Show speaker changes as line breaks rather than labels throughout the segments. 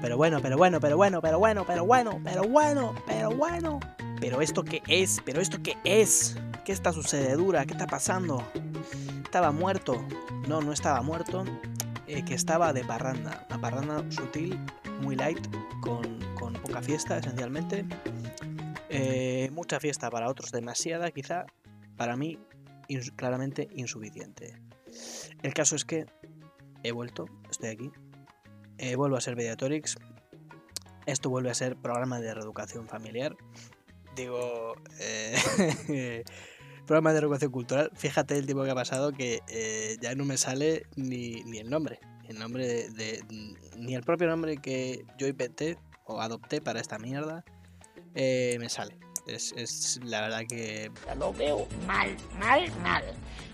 pero bueno, pero bueno, pero bueno, pero bueno, pero bueno, pero bueno, pero bueno. Pero esto qué es, pero esto qué es. ¿Qué está sucededura? ¿Qué está pasando? Estaba muerto. No, no estaba muerto. Eh, que estaba de parranda. Una parranda sutil, muy light, con, con poca fiesta esencialmente. Eh, mucha fiesta para otros, demasiada quizá. Para mí, claramente insuficiente. El caso es que he vuelto, estoy aquí. Eh, vuelvo a ser Mediatorix. Esto vuelve a ser programa de reeducación familiar. Digo, eh, programa de reeducación cultural. Fíjate el tiempo que ha pasado que eh, ya no me sale ni, ni el nombre. El nombre de, Ni el propio nombre que yo inventé o adopté para esta mierda me sale. Es, es la verdad que
lo veo mal, mal, mal.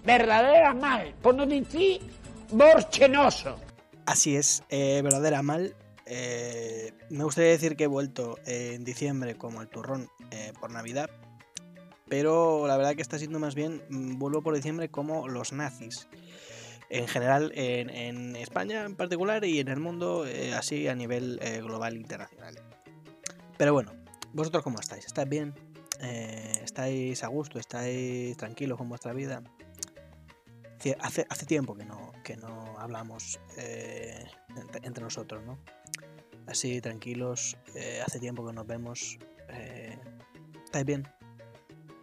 Verdadera mal. Por no decir borchenoso.
Así es, eh, verdadera mal. Eh, me gustaría decir que he vuelto eh, en diciembre como el turrón eh, por Navidad, pero la verdad que está siendo más bien, mm, vuelvo por diciembre como los nazis. En general, en, España en particular y en el mundo, así a nivel global internacional. Pero bueno, ¿vosotros cómo estáis? ¿Estáis bien? ¿Estáis a gusto? ¿Estáis tranquilos con vuestra vida? Hace, hace tiempo que no, que no hablamos eh, entre, nosotros, ¿no? Así, tranquilos, eh, hace tiempo que nos vemos. eh, ¿Estáis bien?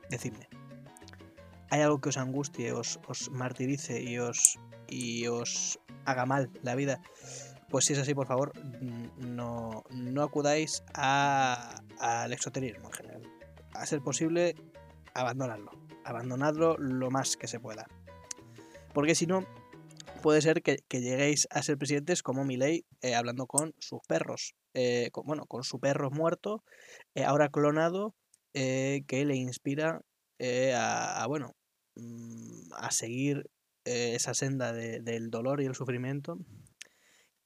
Decidme. ¿Hay algo que os angustie, os, martirice y os, y os haga mal la vida? Pues si es así, por favor, mm, no, no acudáis al exoterismo en general. A ser posible, abandonadlo. Abandonadlo lo más que se pueda. Porque si no, puede ser que, que lleguéis a ser presidentes como Milei eh, hablando con sus perros. eh, con- bueno, con su perro muerto, eh, ahora clonado, que le inspira a, bueno, mm, a seguir esa senda de- del dolor y el sufrimiento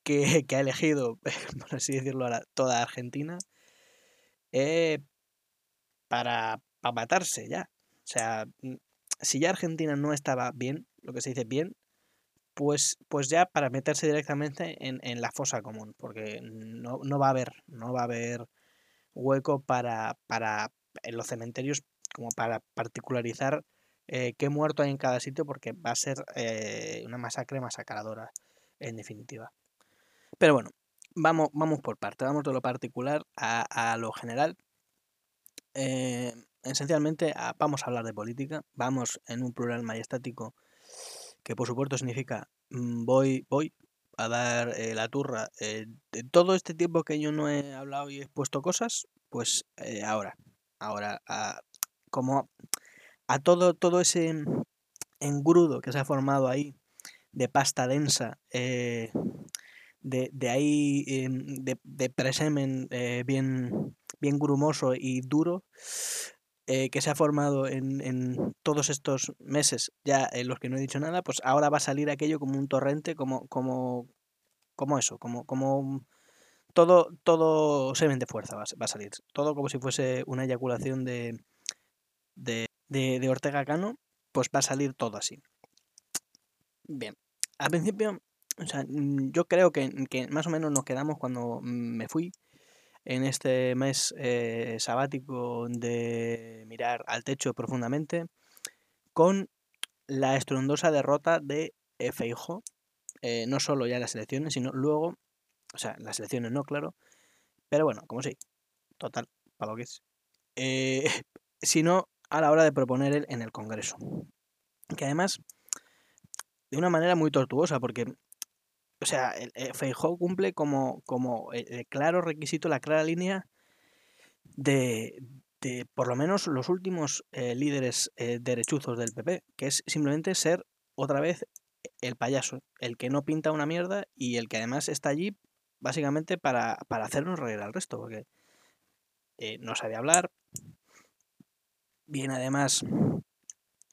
que, que ha elegido, por así decirlo, ahora toda Argentina para, para matarse ya. O sea, mm, si ya Argentina no estaba bien, lo que se dice bien, pues, pues ya para meterse directamente en, en la fosa común, porque no, no va a haber, no va a haber hueco para, para en los cementerios como para particularizar eh, qué muerto hay en cada sitio, porque va a ser eh, una masacre masacradora, en definitiva. Pero bueno, vamos, vamos por parte, vamos de lo particular a, a lo general. Eh, esencialmente a- vamos a hablar de política, vamos en un plural majestático que por supuesto significa mm, voy, voy a dar eh, la turra. eh, de todo este tiempo que yo no he hablado y he expuesto cosas, pues eh, ahora, ahora, a- como a todo, todo ese engrudo que se ha formado ahí de pasta densa, de, de ahí, em, de, de presemen bien, bien grumoso y duro, eh, que se ha formado en, en todos estos meses, ya en los que no he dicho nada, pues ahora va a salir aquello como un torrente, como, como, como eso, como, como todo, todo semen de fuerza va va a salir, todo como si fuese una eyaculación de, de, de, de Ortega Cano, pues va a salir todo así. Bien, al principio, o sea, mm, yo creo que, que más o menos nos quedamos cuando mm, me fui en este mes eh, sabático de mirar al techo profundamente con la estruendosa derrota de Feijóo, eh, no solo ya en las elecciones, sino luego, o sea, las elecciones no, claro, pero bueno, como sí, total, para que es, eh, sino a la hora de proponer él en el Congreso. Que además, de una manera muy tortuosa, porque o sea, el, el Feijóo cumple como, como el, claro requisito, la clara línea de, de por lo menos los últimos eh, líderes eh, derechuzos del PP, que es simplemente ser otra vez el payaso, el que no pinta una mierda y el que además está allí básicamente para, para hacernos reír al resto, porque eh, no sabe hablar, viene además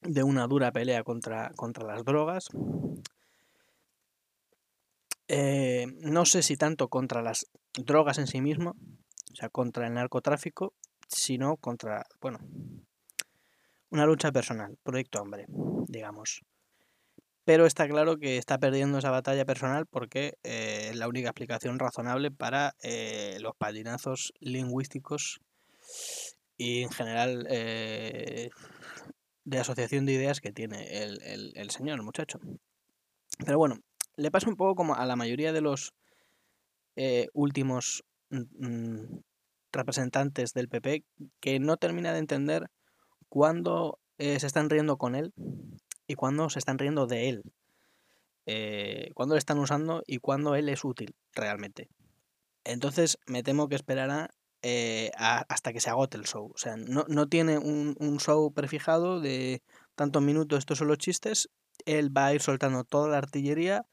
de una dura pelea contra, contra las drogas, eh, no sé si tanto contra las drogas en sí mismo, o sea, contra el narcotráfico, sino contra, bueno, una lucha personal, proyecto hombre, digamos. pero está claro que está perdiendo esa batalla personal porque eh, es la única explicación razonable para eh, los patinazos lingüísticos y en general eh, de asociación de ideas que tiene el, el, señor, el muchacho. Pero bueno, le pasa un poco como a la mayoría de los últimos mm, mm, representantes del PP que no termina de entender cuándo se están riendo con él y cuándo se están riendo de él. Eh, cuándo le están usando y cuándo él es útil realmente. Entonces me temo que esperará eh, hasta que se agote el show. O sea, no, tiene un, show prefijado de tantos minutos, estos son los chistes. Él va a ir soltando toda la artillería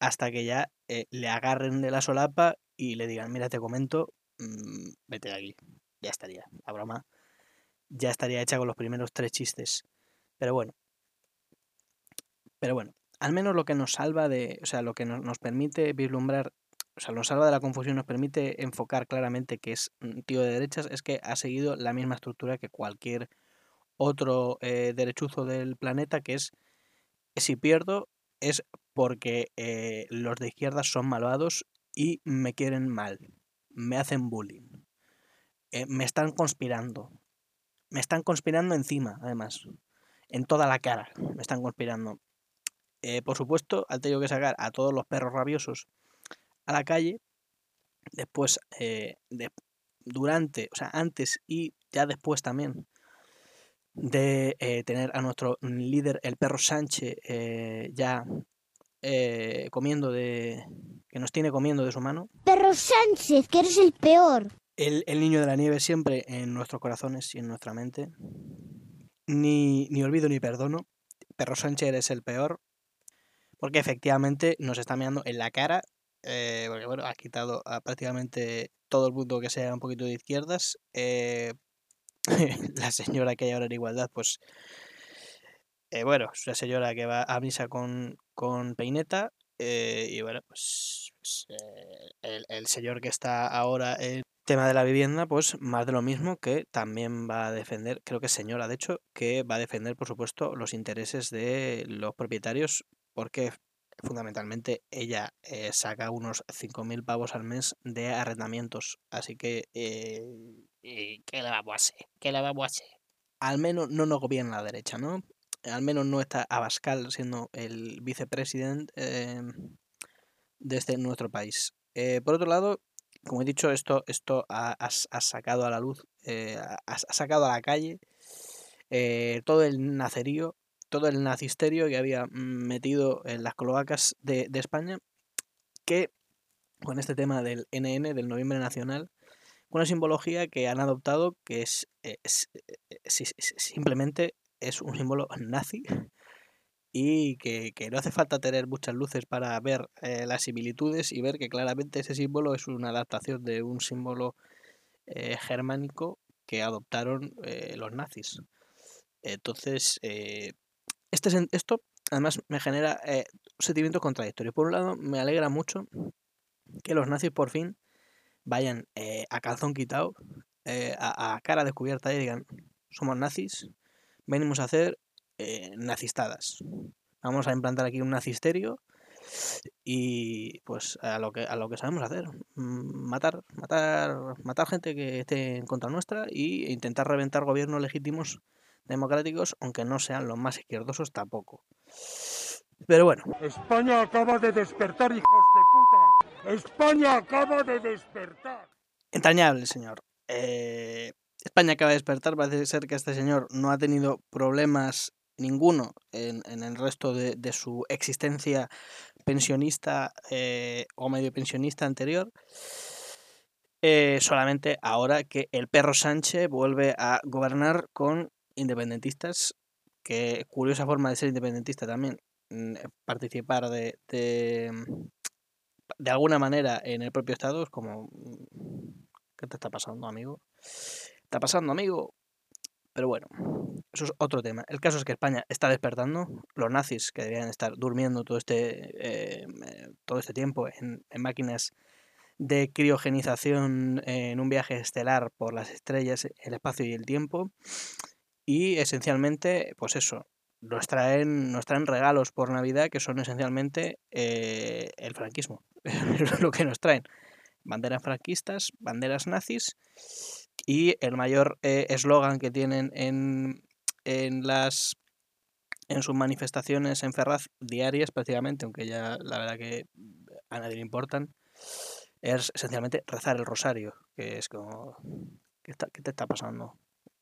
hasta que ya eh, le agarren de la solapa y le digan, mira, te comento, mm, vete de aquí. Ya estaría, la broma. Ya estaría hecha con los primeros tres chistes. Pero bueno, pero bueno, al menos lo que nos salva de, o sea, lo que nos, permite vislumbrar, o sea, nos salva de la confusión, nos permite enfocar claramente que es un tío de derechas, es que ha seguido la misma estructura que cualquier otro eh, derechuzo del planeta, que es, si pierdo, es porque eh, los de izquierda son malvados y me quieren mal, me hacen bullying, eh, me están conspirando, me están conspirando encima, además, en toda la cara, me están conspirando. Eh, por supuesto, ha tenido que sacar a todos los perros rabiosos a la calle. Después, eh, durante, o sea, antes y ya después también de tener a nuestro líder, el perro Sánchez, ya comiendo de. que nos tiene comiendo de su mano.
Perro Sánchez, que eres el peor.
El, el niño de la nieve siempre en nuestros corazones y en nuestra mente. Ni, ni olvido ni perdono. Perro Sánchez eres el peor porque efectivamente nos está mirando en la cara, eh, porque bueno, ha quitado a prácticamente todo el mundo que sea un poquito de izquierdas. Eh, la señora que hay ahora en igualdad, pues eh, bueno, es una señora que va a misa con, con peineta. y bueno, pues, pues el, el, señor que está ahora en tema de la vivienda, pues más de lo mismo que también va a defender, creo que es señora, de hecho, que va a defender, por supuesto, los intereses de los propietarios porque fundamentalmente ella eh, saca unos 5.000 pavos al mes de arrendamientos. Así que, eh,
¿qué le vamos a hacer? ¿Qué le vamos a hacer?
Al menos no nos gobierna la derecha, ¿no? Al menos no está Abascal siendo el vicepresidente eh, de este nuestro país. por otro lado, como he dicho, esto, esto ha, sacado a la luz, ha, sacado a la calle todo el nacerío todo el nazisterio que había metido en las cloacas de, España, que con este tema del NN, del Noviembre Nacional, una simbología que han adoptado que es, eh, eh, simplemente es un símbolo nazi y que, no hace falta tener muchas luces para ver eh, las similitudes y ver que claramente ese símbolo es una adaptación de un símbolo germánico que adoptaron los nazis. Entonces, este, esto además me genera eh, un sentimiento contradictorio. Por un lado, me alegra mucho que los nazis por fin vayan eh, a calzón quitado, eh, a, cara descubierta y digan, somos nazis, venimos a hacer nazistadas. Vamos a implantar aquí un nazisterio y pues a lo que a lo que sabemos hacer mm, matar matar matar gente que esté en contra nuestra e intentar reventar gobiernos legítimos democráticos, aunque no sean los más izquierdosos tampoco. Pero bueno.
España acaba de despertar, hijos de puta. España acaba de despertar.
Entrañable, señor. Eh, España acaba de despertar. Parece ser que este señor no ha tenido problemas ninguno en, el resto de, su existencia pensionista eh, o medio pensionista anterior. Eh, solamente ahora que el perro Sánchez vuelve a gobernar con independentistas, que curiosa forma de ser independentista también, mm, eh, participar de, de, de alguna manera en el propio Estado, es como, mm, ¿qué te está pasando, amigo? ¿Está pasando, amigo? Pero bueno, eso es otro tema. El caso es que España está despertando. Los nazis, que deberían estar durmiendo todo este, eh, todo este tiempo en, máquinas de criogenización en un viaje estelar por las estrellas, el espacio y el tiempo, y esencialmente, pues eso, nos traen, nos traen regalos por Navidad que son esencialmente eh, el franquismo. lo que nos traen. Banderas franquistas, banderas nazis y el mayor eh, eslogan que tienen en, en las en sus manifestaciones en Ferraz diarias prácticamente, aunque ya la verdad que a nadie le importan, es esencialmente rezar el rosario, que es como, ¿qué, está, qué te está pasando?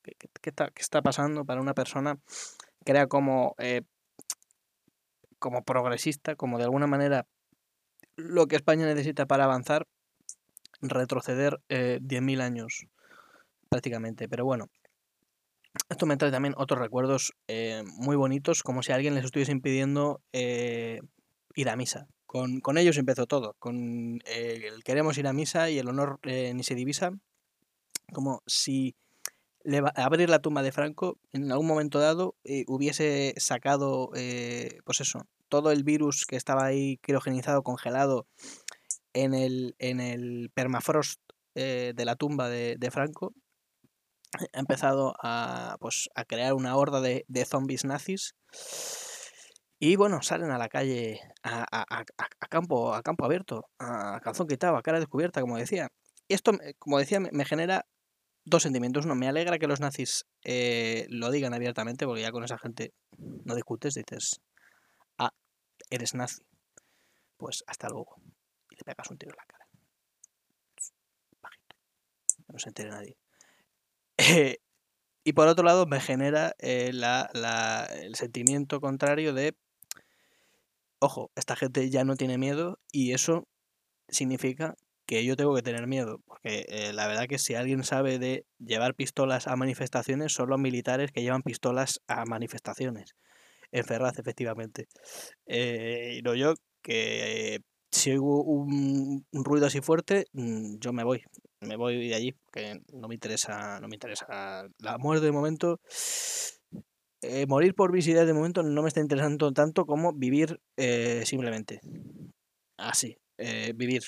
¿Qué, qué- qué está, pasando para una persona que era como, eh, como progresista, como de alguna manera lo que España necesita para avanzar, retroceder eh, 10.000 años prácticamente. Pero bueno, esto me trae también otros recuerdos eh, muy bonitos, como si alguien les estuviese impidiendo eh, ir a misa. Con, con ellos empezó todo, con eh, el queremos ir a misa y el honor ni se divisa, como si abrir la tumba de Franco en algún momento dado hubiese sacado, pues eso, todo el virus que estaba ahí criogenizado, congelado en el, en el permafrost de la tumba de Franco, ha empezado a, pues, a crear una horda de, de zombies nazis. Y bueno, salen a la calle a, a- a- campo, a campo abierto, a calzón quitado, a cara descubierta, como decía. Y esto, me- como decía, me, genera dos sentimientos. Uno, me alegra que los nazis eh, lo digan abiertamente, porque ya con esa gente no discutes, dices, ah, eres nazi. Pues hasta luego. Y le pegas un tiro en la cara. Bajito. No se entere nadie. Eh, y por otro lado, me genera eh, el sentimiento contrario de, ojo, esta gente ya no tiene miedo y eso significa que yo tengo que tener miedo. Porque eh, la verdad que si alguien sabe de llevar pistolas a manifestaciones, son los militares que llevan pistolas a manifestaciones. En Ferraz, efectivamente. Y no yo, que si un, un ruido así fuerte, mm, yo me voy. Me voy de allí, porque no me interesa, no me interesa la muerte de momento. Eh, morir por visitar de momento no me está interesando tanto como vivir eh, simplemente. Así, eh, vivir.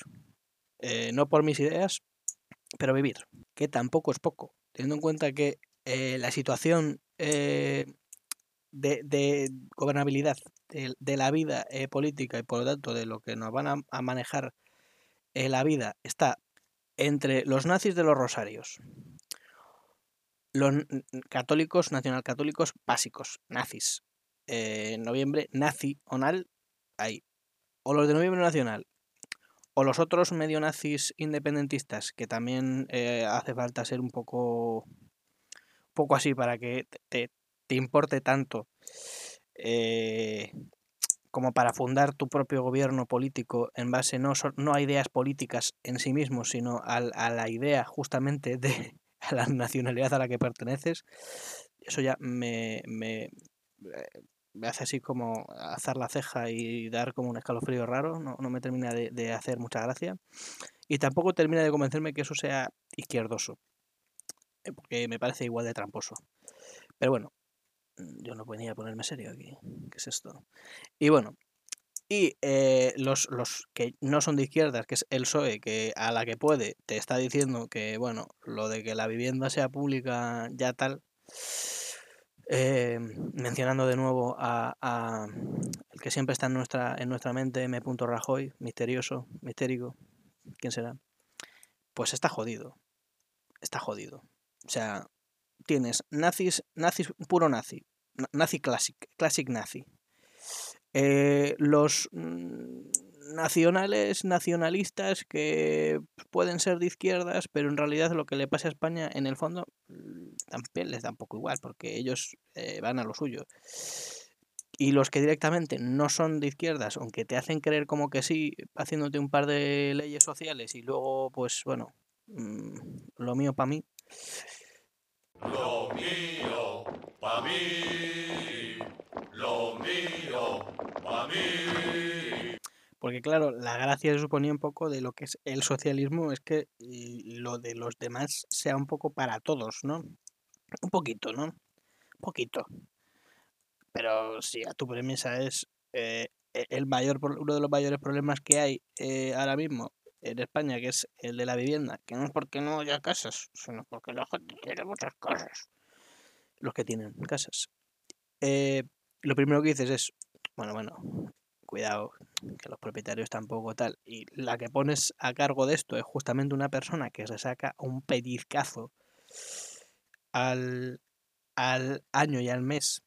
No por mis ideas, pero vivir. Que tampoco es poco. Teniendo en cuenta que la situación de, de gobernabilidad de, la vida política y por lo tanto de lo que nos van a, a manejar la vida está entre los nazis de los rosarios, los católicos, nacionalcatólicos básicos, nazis, eh, en noviembre, nazi, onal, ahí, o los de noviembre nacional, o los otros medio nazis independentistas, que también eh, hace falta ser un poco, poco así para que te- te importe tanto eh, como para fundar tu propio gobierno político en base no, no a ideas políticas en sí mismos, sino al- a, la idea justamente de a la nacionalidad a la que perteneces, eso ya me, me, eh, me hace así como alzar la ceja y dar como un escalofrío raro, no, no me termina de, de hacer mucha gracia. Y tampoco termina de convencerme que eso sea izquierdoso, eh, porque me parece igual de tramposo. Pero bueno, yo no venía a ponerme serio aquí. ¿Qué es esto? Y bueno, y eh, los, los que no son de izquierdas, que es el PSOE, que a la que puede te está diciendo que, bueno, lo de que la vivienda sea pública ya tal, eh, mencionando de nuevo a, a el que siempre está en nuestra, en nuestra mente, M. Rajoy, misterioso, mistérico, ¿quién será? Pues está jodido, está jodido. O sea, tienes nazis, nazis, puro nazi, na- nazi classic, classic nazi. Eh, los mm, nacionales, nacionalistas que pueden ser de izquierdas, pero en realidad lo que le pasa a España en el fondo mm, también les da un poco igual, porque ellos eh, van a lo suyo. Y los que directamente no son de izquierdas, aunque te hacen creer como que sí, haciéndote un par de leyes sociales y luego, pues bueno, mm, lo mío para mí,
Lo mío, pa' mí. Lo mío, pa' mí.
Porque claro, la gracia se suponía un poco de lo que es el socialismo es que y lo de los demás sea un poco para todos, ¿no? Un poquito, ¿no? Un poquito. Pero si a tu premisa es eh, e- el mayor, uno de los mayores problemas que hay eh, ahora mismo en España, que es el de la vivienda, que no es porque no haya casas, sino porque la gente tiene muchas casas, los que tienen casas. Eh, lo primero que dices es, bueno, bueno, cuidado, que los propietarios tampoco tal. Y la que pones a cargo de esto es justamente una persona que se saca un pellizcazo al, al año y al mes,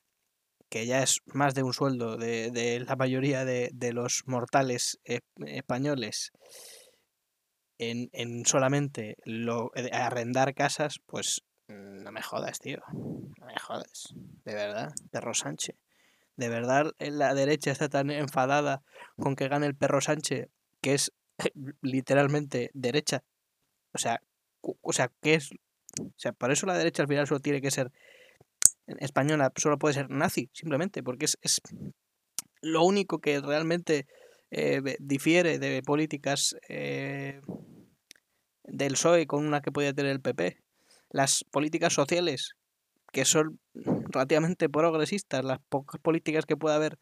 que ya es más de un sueldo de, de la mayoría de, de los mortales españoles, en, en solamente lo, eh, arrendar casas, pues mm, no me jodas, tío. No me jodas. De verdad, perro Sánchez. De verdad, eh, la derecha está tan enfadada con que gane el perro Sánchez, que es literalmente derecha. O sea, o sea, ¿qué es? O sea, por eso la derecha al final solo tiene que ser española, solo puede ser nazi, simplemente, porque es, es lo único que realmente eh, difiere de políticas eh, del PSOE con una que podía tener el PP. Las políticas sociales, que son relativamente progresistas, las pocas políticas que pueda haber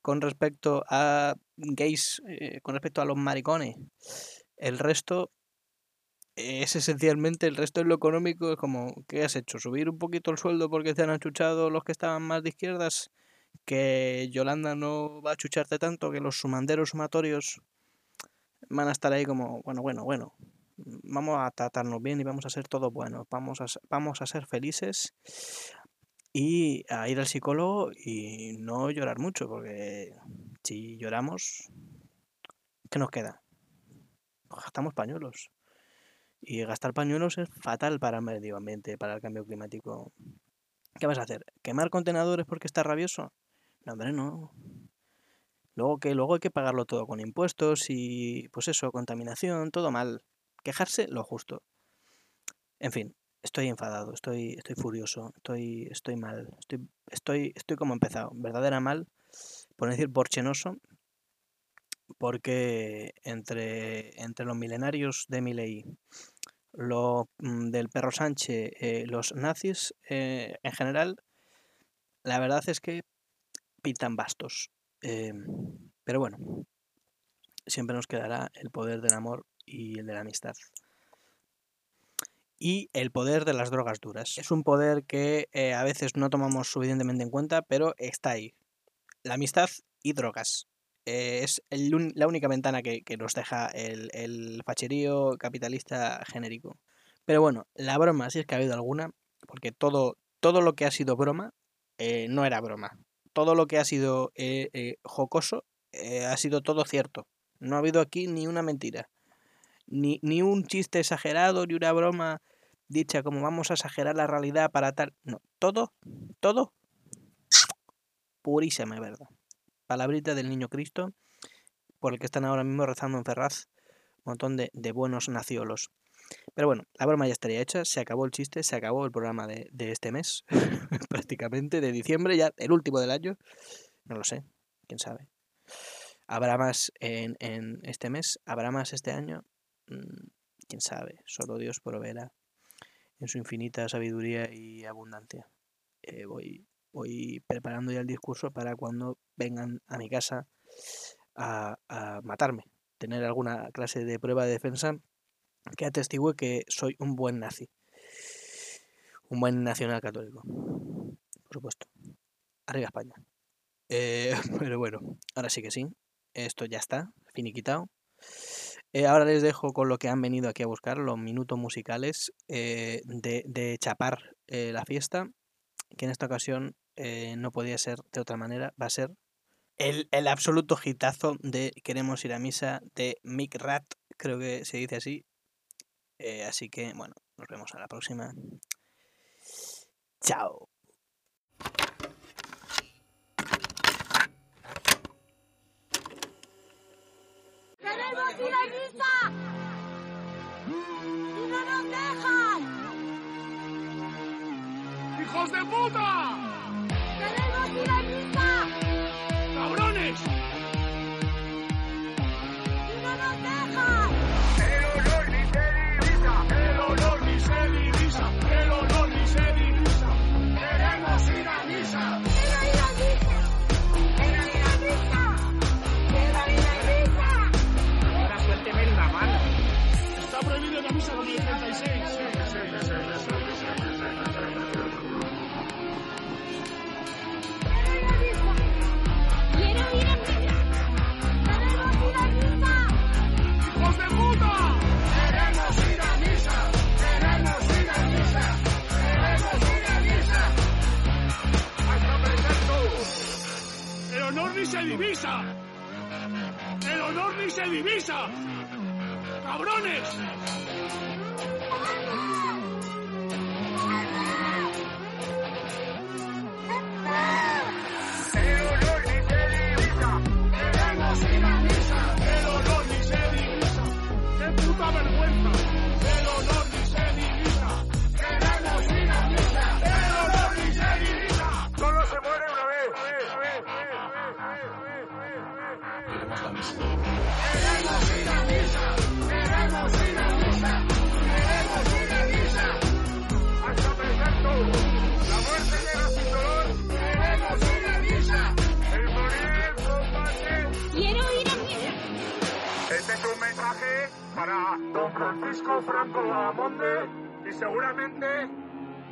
con respecto a gays, eh, con respecto a los maricones. El resto es esencialmente, el resto en lo económico es como, ¿qué has hecho? ¿Subir un poquito el sueldo porque te han achuchado los que estaban más de izquierdas? Que Yolanda no va a achucharte tanto, que los sumanderos sumatorios van a estar ahí como, bueno, bueno, bueno, vamos a tratarnos bien y vamos a ser todos buenos, vamos a, vamos a ser felices y a ir al psicólogo y no llorar mucho, porque si lloramos, ¿qué nos queda? Gastamos pañuelos. Y gastar pañuelos es fatal para el medio ambiente, para el cambio climático. ¿Qué vas a hacer? ¿Quemar contenedores porque está rabioso? No, hombre, no. Luego que luego hay que pagarlo todo con impuestos y pues eso, contaminación, todo mal. Quejarse lo justo. En fin, estoy enfadado, estoy, estoy furioso, estoy, estoy mal, estoy, estoy, estoy como empezado, verdadera mal, por decir borchenoso, porque entre, entre los milenarios de Milei, lo mm, del perro Sánchez, eh, los nazis eh, en general, la verdad es que pintan bastos. Eh, pero bueno, siempre nos quedará el poder del amor y el de la amistad. Y el poder de las drogas duras. Es un poder que eh, a veces no tomamos suficientemente en cuenta, pero está ahí. La amistad y drogas. Eh, es la única ventana que, que nos deja el, el facherío capitalista genérico. Pero bueno, la broma, si es que ha habido alguna, porque todo, todo lo que ha sido broma eh, no era broma. Todo lo que ha sido jocoso ha sido todo cierto. No ha habido aquí ni una mentira. Ni, ni un chiste exagerado, ni una broma dicha como vamos a exagerar la realidad para tal. No, todo, todo, purísima verdad. Palabrita del niño Cristo, por el que están ahora mismo rezando en Ferraz un montón de, de buenos naciolos. Pero bueno, la broma ya estaría hecha, se acabó el chiste, se acabó el programa de, de este mes, prácticamente, de diciembre, ya el último del año. No lo sé, quién sabe. ¿Habrá más en, en este mes? ¿Habrá más este año? Mm, quién sabe, solo Dios proveerá en su infinita sabiduría y abundancia. Eh, voy, voy preparando ya el discurso para cuando vengan a mi casa a, a matarme, tener alguna clase de prueba de defensa que atestigue que soy un buen nazi, un buen nacional católico, por supuesto. Arriba España. Eh, pero bueno, ahora sí que sí, esto ya está, finiquitado. Eh, ahora les dejo con lo que han venido aquí a buscar, los minutos musicales eh, de, de chapar eh, la fiesta, que en esta ocasión no podía ser de otra manera, va a ser el, el absoluto hitazo de Queremos ir a misa de Mick Rat, creo que se dice así. Así que, bueno, nos vemos a la próxima. Chao.
hijos de puta!
¡Queremos ir a misa!
¡Cabrones!
¡Y no nos!
El olor ni se divisa, el olor ni se divisa, el olor ni se divisa. ¡Queremos ir a misa!
¡Quiero ir a misa! ¡Quiero ir a misa! ¡Quiero ir a misa!
Ahora suélteme la mano.
Está prohibida la misa 2036.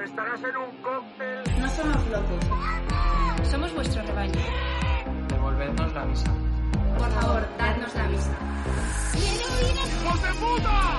Estarás en un cóctel.
No somos locos. Somos vuestro rebaño.
Devolvednos la visa.
Por favor, dadnos la
visa.
¡Hijos de puta!